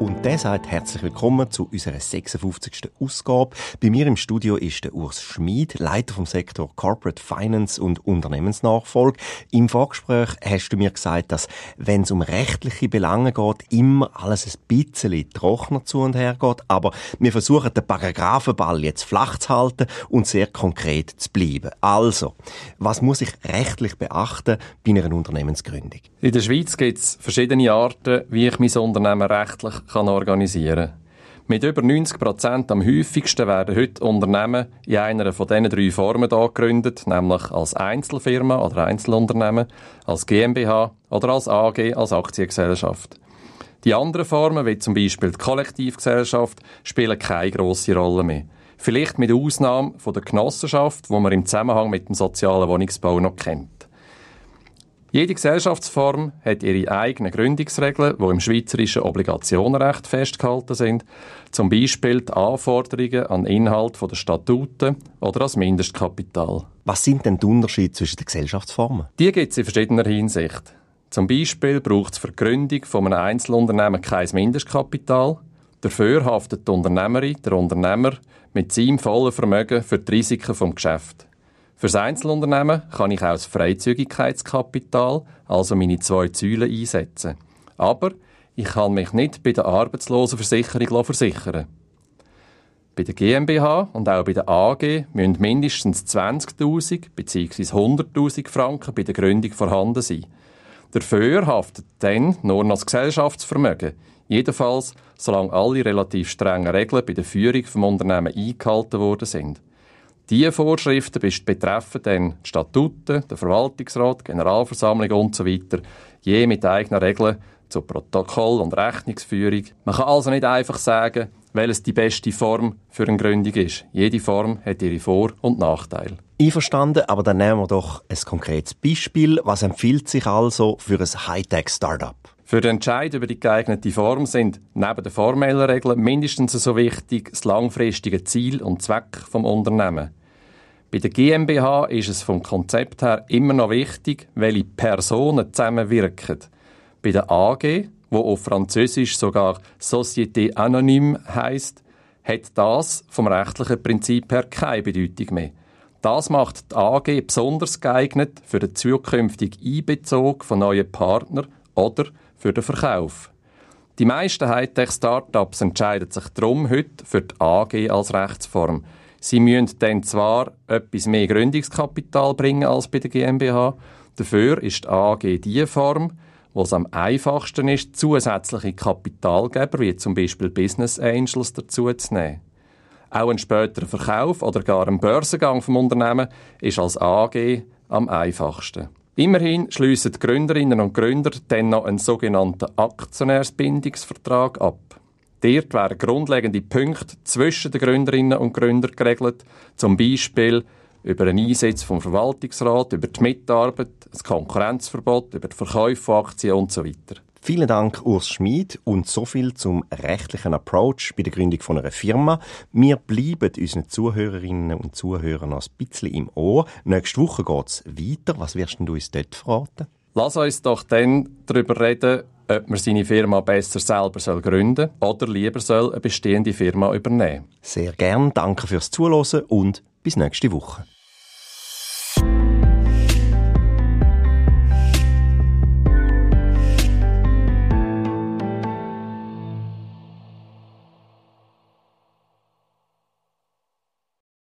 Und der sagt herzlich willkommen zu unserer 56. Ausgabe. Bei mir im Studio ist der Urs Schmid, Leiter vom Sektor Corporate Finance und Unternehmensnachfolge. Im Vorgespräch hast du mir gesagt, dass, wenn es um rechtliche Belange geht, immer alles ein bisschen trockener zu und her geht. Aber wir versuchen, den Paragraphenball jetzt flach zu halten und sehr konkret zu bleiben. Also, was muss ich rechtlich beachten bei einer Unternehmensgründung? In der Schweiz gibt es verschiedene Arten, wie ich mein Unternehmen rechtlich kann organisieren kann. Mit über 90 Prozent am häufigsten werden heute Unternehmen in einer von diesen drei Formen gegründet, nämlich als Einzelfirma oder Einzelunternehmen, als GmbH oder als AG, als Aktiengesellschaft. Die anderen Formen, wie zum Beispiel die Kollektivgesellschaft, spielen keine grosse Rolle mehr. Vielleicht mit Ausnahme von der Genossenschaft, wo man im Zusammenhang mit dem sozialen Wohnungsbau noch kennt. Jede Gesellschaftsform hat ihre eigenen Gründungsregeln, die im schweizerischen Obligationenrecht festgehalten sind, zum Beispiel die Anforderungen an Inhalt der Statuten oder als Mindestkapital. Was sind denn die Unterschiede zwischen den Gesellschaftsformen? Die gibt es in verschiedener Hinsicht. Zum Beispiel braucht es für die Gründung von einem Einzelunternehmen kein Mindestkapital. Dafür haftet die Unternehmerin, der Unternehmer, mit seinem vollen Vermögen für die Risiken des Geschäfts. Für das Einzelunternehmen kann ich auch das Freizügigkeitskapital, also meine zwei Säulen, einsetzen. Aber ich kann mich nicht bei der Arbeitslosenversicherung versichern. Bei der GmbH und auch bei der AG müssen mindestens 20.000 bzw. 100.000 Franken bei der Gründung vorhanden sein. Dafür haftet dann nur noch das Gesellschaftsvermögen. Jedenfalls, solange alle relativ strengen Regeln bei der Führung des Unternehmens eingehalten worden sind. Diese Vorschriften betreffen dann die Statuten, den Verwaltungsrat, die Generalversammlung und so je mit eigenen Regeln zur Protokoll- und Rechnungsführung. Man kann also nicht einfach sagen, welches die beste Form für eine Gründung ist. Jede Form hat ihre Vor- und Nachteile. Einverstanden, aber dann nehmen wir doch ein konkretes Beispiel. Was empfiehlt sich also für ein Hightech-Startup? Für den Entscheid über die geeignete Form sind neben den formellen Regeln mindestens so wichtig das langfristige Ziel und Zweck vom Unternehmen. Bei der GmbH ist es vom Konzept her immer noch wichtig, welche Personen zusammenwirken. Bei der AG, wo auf Französisch sogar Société Anonyme heißt, hat das vom rechtlichen Prinzip her keine Bedeutung mehr. Das macht die AG besonders geeignet für den zukünftigen Einbezug von neuen Partnern oder für den Verkauf. Die meisten Hightech-Startups entscheiden sich darum heute für die AG als Rechtsform. Sie müssen dann zwar etwas mehr Gründungskapital bringen als bei der GmbH, dafür ist die AG die Form, wo es am einfachsten ist, zusätzliche Kapitalgeber, wie zum Beispiel Business Angels, dazu zu nehmen. Auch ein späterer Verkauf oder gar ein Börsengang vom Unternehmen ist als AG am einfachsten. Immerhin schliessen die Gründerinnen und Gründer dann noch einen sogenannten Aktionärsbindungsvertrag ab. Dort werden grundlegende Punkte zwischen den Gründerinnen und Gründern geregelt, zum Beispiel über einen Einsatz vom Verwaltungsrat, über die Mitarbeit, das Konkurrenzverbot, über die Verkäufe von Aktien und so. Vielen Dank, Urs Schmid. Und so viel zum rechtlichen Approach bei der Gründung von einer Firma. Wir bleiben unseren Zuhörerinnen und Zuhörern noch ein bisschen im Ohr. Nächste Woche geht es weiter. Was wirst du uns dort verraten? Lass uns doch dann darüber reden, ob man seine Firma besser selber soll gründen oder lieber soll eine bestehende Firma übernehmen. Sehr gern. Danke fürs Zuhören und bis nächste Woche.